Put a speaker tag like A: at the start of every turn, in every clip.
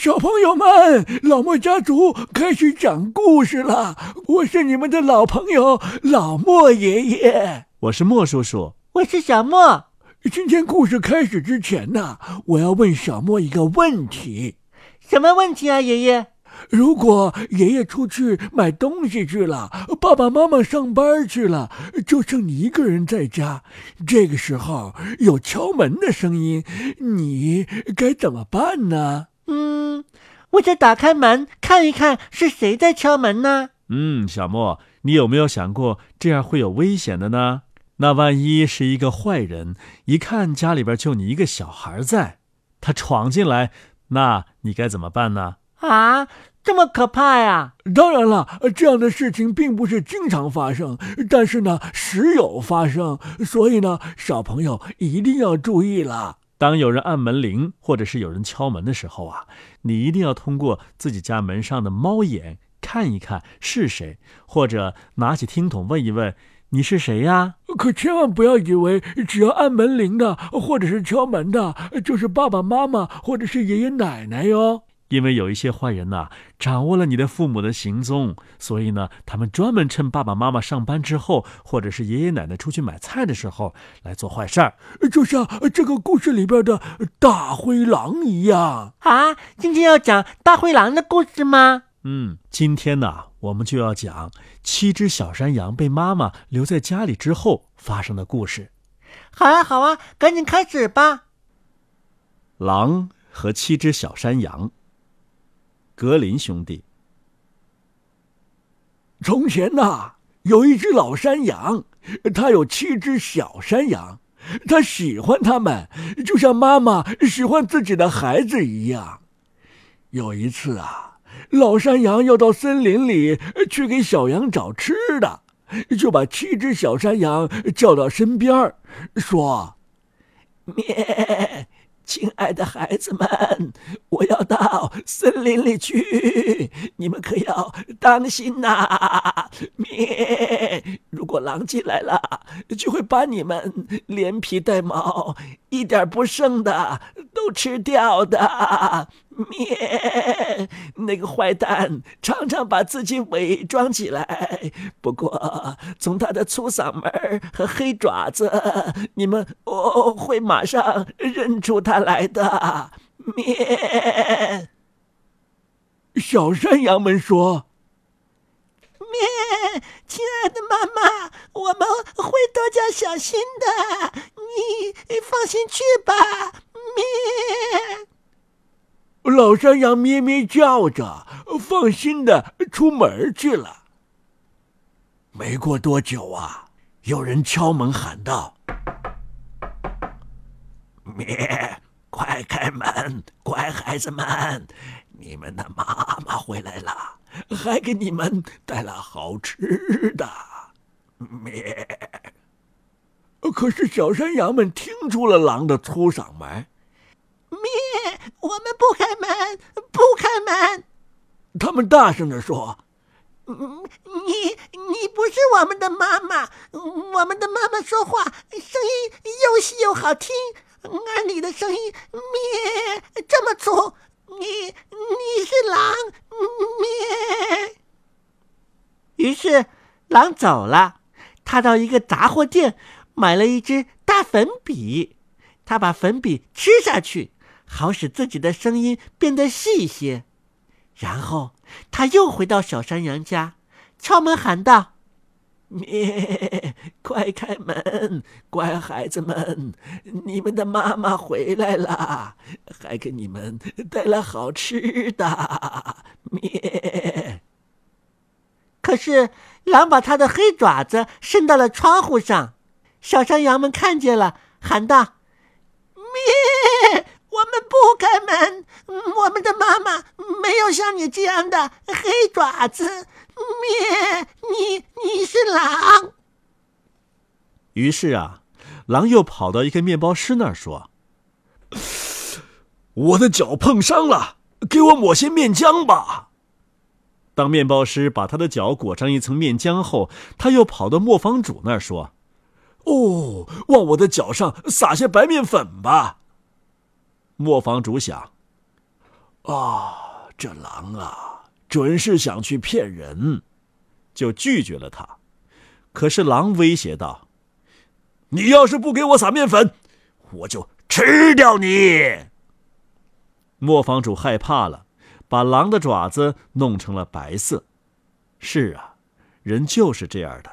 A: 小朋友们，老莫家族开始讲故事了。我是你们的老朋友老莫爷爷，
B: 我是莫叔叔，
C: 我是小莫。
A: 今天故事开始之前呢，我要问小莫一个问题。
C: 什么问题啊，爷爷？
A: 如果爷爷出去买东西去了，爸爸妈妈上班去了，就剩你一个人在家，这个时候有敲门的声音，你该怎么办呢？
C: 嗯，我就打开门看一看是谁在敲门呢？
B: 嗯，小莫，你有没有想过这样会有危险的呢？那万一是一个坏人，一看家里边就你一个小孩在，他闯进来，那你该怎么办呢？
C: 啊，这么可怕呀！
A: 当然了，这样的事情并不是经常发生，但是呢，时有发生，所以呢，小朋友一定要注意了。
B: 当有人按门铃，或者是有人敲门的时候啊，你一定要通过自己家门上的猫眼看一看是谁，或者拿起听筒问一问：“你是谁呀？”
A: 可千万不要以为只要按门铃的，或者是敲门的，就是爸爸妈妈或者是爷爷奶奶哟。
B: 因为有一些坏人呐，掌握了你的父母的行踪，所以呢，他们专门趁爸爸妈妈上班之后，或者是爷爷奶奶出去买菜的时候来做坏事儿，
A: 就像这个故事里边的大灰狼一样
C: 啊！今天要讲大灰狼的故事吗？
B: 嗯，今天呢，我们就要讲七只小山羊被妈妈留在家里之后发生的故事。
C: 好啊，好啊，赶紧开始吧。
B: 狼和七只小山羊。格林兄弟。
A: 从前呐，有一只老山羊，它有七只小山羊，它喜欢它们，就像妈妈喜欢自己的孩子一样。有一次啊，老山羊要到森林里去给小羊找吃的，就把七只小山羊叫到身边说：“咩。”亲爱的孩子们，我要到森林里去，你们可要当心呐！咩，如果狼进来了，就会把你们连皮带毛一点不剩的都吃掉的。咩，那个坏蛋常常把自己伪装起来，不过从他的粗嗓门和黑爪子，你们哦会马上认出他来的。咩，小山羊们说：“
C: 咩，亲爱的妈妈，我们会多加小心的，你放心去吧。”咩。
A: 老山羊咩咩叫着，放心的出门去了。没过多久啊，有人敲门喊道：“咩，快开门，乖孩子们，你们的妈妈回来了，还给你们带了好吃的。”咩。可是小山羊们听出了狼的粗嗓门。
C: 咩！我们不开，
A: 他们大声的说：“嗯
C: 你你不是我们的妈妈，我们的妈妈说话声音又细又好听，而你的声音咩这么粗，你你是狼咩？”于是狼走了，他到一个杂货店买了一支大粉笔，他把粉笔吃下去。好使自己的声音变得细些，然后他又回到小山羊家，敲门喊道：“
A: 咩，快开门，乖孩子们，你们的妈妈回来了，还给你们带了好吃的。”咩。
C: 可是狼把他的黑爪子伸到了窗户上，小山羊们看见了，喊道：“咩！”我们不开门，我们的妈妈没有像你这样的黑爪子。咩，你你是狼。
B: 于是啊，狼又跑到一个面包师那儿说：“
A: 我的脚碰伤了，给我抹些面浆吧。”
B: 当面包师把他的脚裹上一层面浆后，他又跑到磨坊主那儿说：“
A: 哦，往我的脚上撒些白面粉吧。”
B: 磨坊主想：“
A: 啊，这狼啊，准是想去骗人，
B: 就拒绝了他。可是狼威胁道：“你要是不给我撒面粉，我就吃掉你。”磨坊主害怕了，把狼的爪子弄成了白色。是啊，人就是这样的。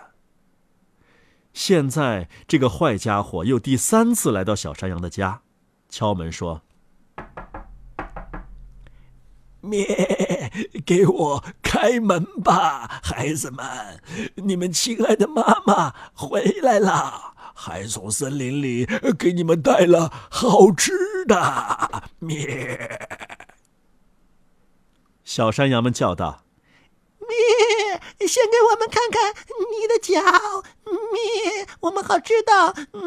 B: 现在这个坏家伙又第三次来到小山羊的家，敲门说：“
A: 咩，给我开门吧，孩子们！你们亲爱的妈妈回来了，还从森林里给你们带了好吃的。”咩，
B: 小山羊们叫道。
C: 咩，先给我们看看你的脚，咩，我们好知道，嗯，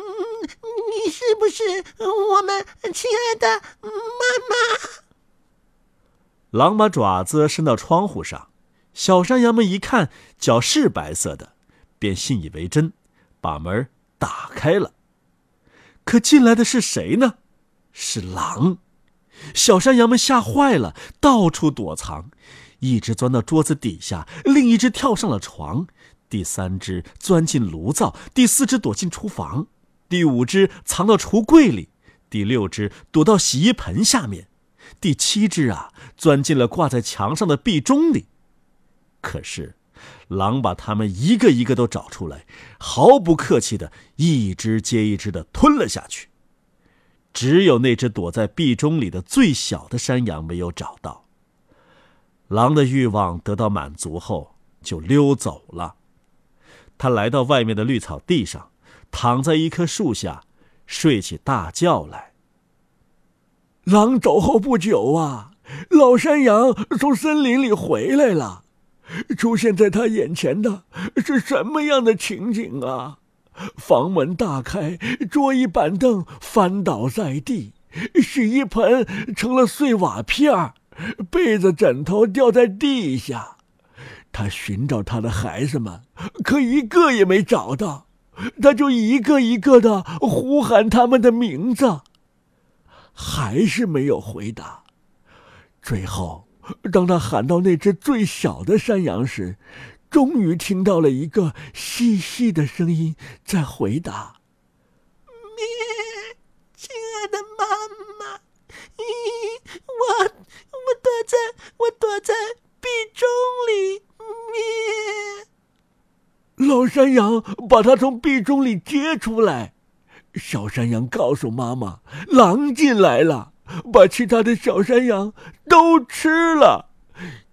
C: 你是不是我们亲爱的妈妈？
B: 狼把爪子伸到窗户上，小山羊们一看脚是白色的，便信以为真，把门打开了。可进来的是谁呢？是狼。小山羊们吓坏了，到处躲藏。一只钻到桌子底下，另一只跳上了床，第三只钻进炉灶，第四只躲进厨房，第五只藏到橱柜里，第六只躲到洗衣盆下面，第七只啊钻进了挂在墙上的壁钟里。可是，狼把它们一个一个都找出来，毫不客气的一只接一只的吞了下去。只有那只躲在壁钟里的最小的山羊没有找到。狼的欲望得到满足后，就溜走了。他来到外面的绿草地上，躺在一棵树下，睡起大觉来。
A: 狼走后不久啊，老山羊从森林里回来了。出现在他眼前的是什么样的情景啊？房门大开，桌椅板凳翻倒在地，洗衣盆成了碎瓦片儿。被子、枕头掉在地下，他寻找他的孩子们，可一个也没找到。他就一个一个的呼喊他们的名字，还是没有回答。最后，当他喊到那只最小的山羊时，终于听到了一个细细的声音在回答：“
C: 咩，亲爱的妈妈，我。”我躲在，我躲在壁钟里
A: 面。老山羊把它从壁钟里接出来。小山羊告诉妈妈：“狼进来了，把其他的小山羊都吃了。”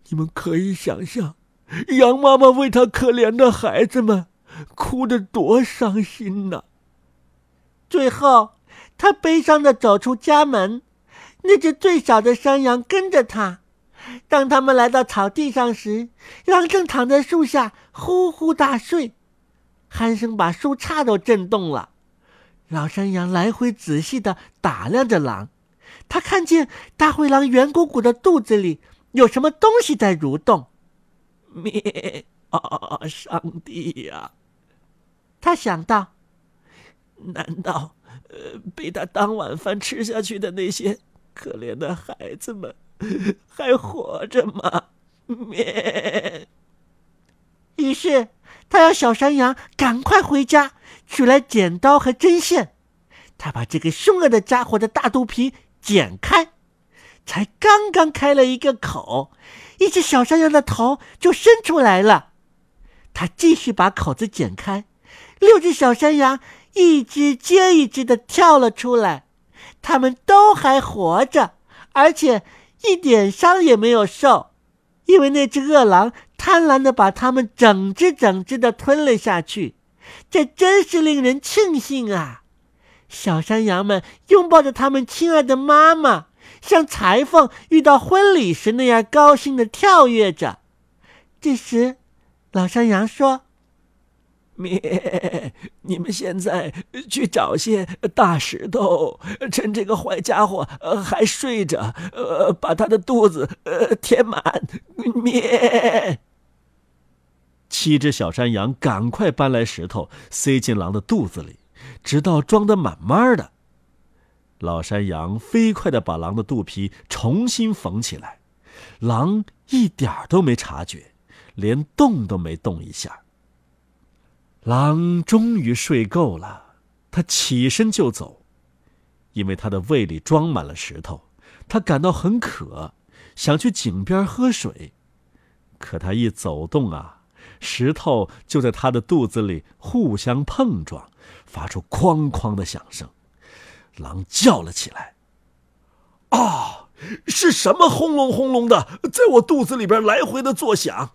A: 你们可以想象，羊妈妈为它可怜的孩子们哭得多伤心呐。
C: 最后，他悲伤的走出家门。那只最小的山羊跟着他。当他们来到草地上时，狼正躺在树下呼呼大睡，鼾声把树杈都震动了。老山羊来回仔细的打量着狼，他看见大灰狼圆鼓鼓的肚子里有什么东西在蠕动。
A: 咩啊！上帝呀！
C: 他想到，
A: 难道，呃，被他当晚饭吃下去的那些？可怜的孩子们还活着吗？咩！
C: 于是他要小山羊赶快回家取来剪刀和针线。他把这个凶恶的家伙的大肚皮剪开，才刚刚开了一个口，一只小山羊的头就伸出来了。他继续把口子剪开，六只小山羊一只接一只的跳了出来。他们都还活着，而且一点伤也没有受，因为那只饿狼贪婪的把它们整只整只的吞了下去。这真是令人庆幸啊！小山羊们拥抱着他们亲爱的妈妈，像裁缝遇到婚礼时那样高兴的跳跃着。这时，老山羊说。
A: 咩！你们现在去找些大石头，趁这个坏家伙还睡着，呃，把他的肚子呃填满。咩！
B: 七只小山羊赶快搬来石头，塞进狼的肚子里，直到装得满满的。老山羊飞快地把狼的肚皮重新缝起来，狼一点都没察觉，连动都没动一下。狼终于睡够了，他起身就走，因为他的胃里装满了石头，他感到很渴，想去井边喝水，可他一走动啊，石头就在他的肚子里互相碰撞，发出哐哐的响声。狼叫了起来：“
A: 啊，是什么轰隆轰隆的，在我肚子里边来回的作响？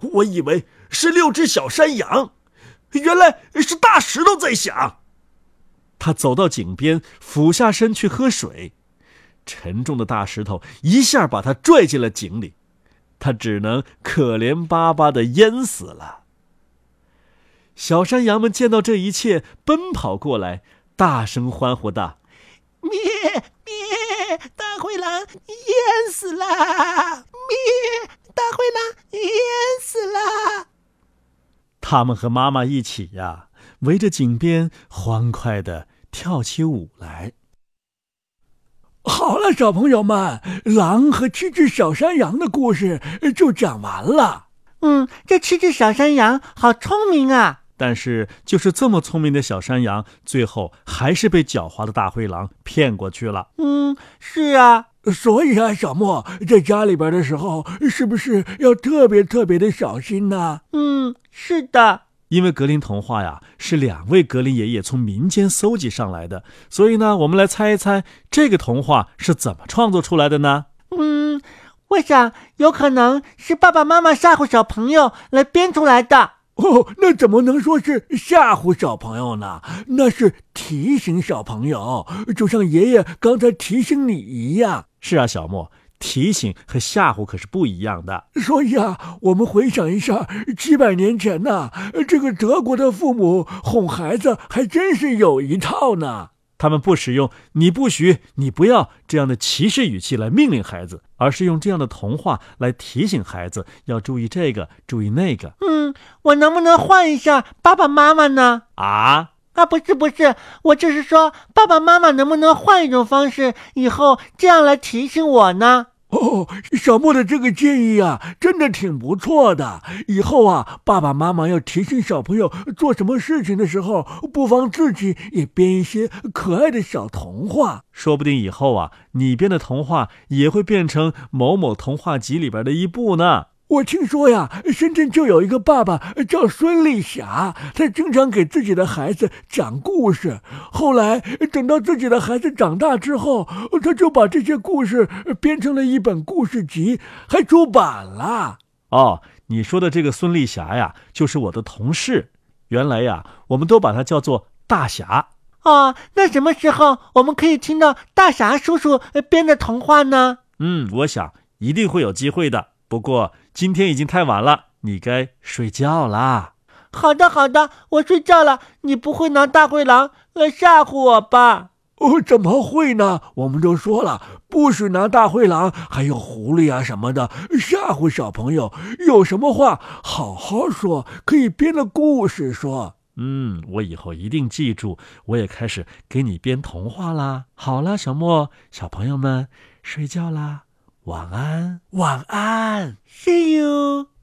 A: 我以为是六只小山羊，原来是大石头在响。”
B: 他走到井边，俯下身去喝水，沉重的大石头一下把他拽进了井里，他只能可怜巴巴的淹死了。小山羊们见到这一切，奔跑过来，大声欢呼道。
C: 灭灭！大灰狼淹死了！灭！大灰狼淹死了！
B: 他们和妈妈一起呀，围着井边欢快的跳起舞来。
A: 好了，小朋友们，狼和七只小山羊的故事就讲完了。
C: 嗯，这七只小山羊好聪明啊！
B: 但是，就是这么聪明的小山羊，最后还是被狡猾的大灰狼骗过去了。
C: 嗯，是啊，
A: 所以啊，小莫在家里边的时候，是不是要特别特别的小心呢？
C: 嗯，是的。
B: 因为格林童话呀，是两位格林爷爷从民间搜集上来的，所以呢，我们来猜一猜这个童话是怎么创作出来的呢？
C: 嗯，我想有可能是爸爸妈妈吓唬小朋友来编出来的。
A: 哦，那怎么能说是吓唬小朋友呢？那是提醒小朋友，就像爷爷刚才提醒你一样。
B: 是啊，小莫，提醒和吓唬可是不一样的。
A: 所以啊，我们回想一下，几百年前呢，这个德国的父母哄孩子还真是有一套呢。
B: 他们不使用“你不许”“你不要”这样的歧视语气来命令孩子，而是用这样的童话来提醒孩子要注意这个，注意那个。
C: 嗯，我能不能换一下爸爸妈妈呢？
B: 啊
C: 啊，不是不是，我就是说，爸爸妈妈能不能换一种方式，以后这样来提醒我呢？
A: 哦，小莫的这个建议啊，真的挺不错的。以后啊，爸爸妈妈要提醒小朋友做什么事情的时候，不妨自己也编一些可爱的小童话。
B: 说不定以后啊，你编的童话也会变成某某童话集里边的一部呢。
A: 我听说呀，深圳就有一个爸爸叫孙丽霞，他经常给自己的孩子讲故事。后来等到自己的孩子长大之后，他就把这些故事编成了一本故事集，还出版了。
B: 哦，你说的这个孙丽霞呀，就是我的同事。原来呀，我们都把她叫做大侠。
C: 哦，那什么时候我们可以听到大侠叔叔编的童话呢？
B: 嗯，我想一定会有机会的。不过今天已经太晚了，你该睡觉啦。
C: 好的，好的，我睡觉了。你不会拿大灰狼来吓唬我吧？
A: 哦，怎么会呢？我们都说了，不许拿大灰狼，还有狐狸啊什么的吓唬小朋友。有什么话好好说，可以编个故事说。
B: 嗯，我以后一定记住。我也开始给你编童话啦。好啦，小莫，小朋友们睡觉啦。晚安，
A: 晚安
C: ，See you。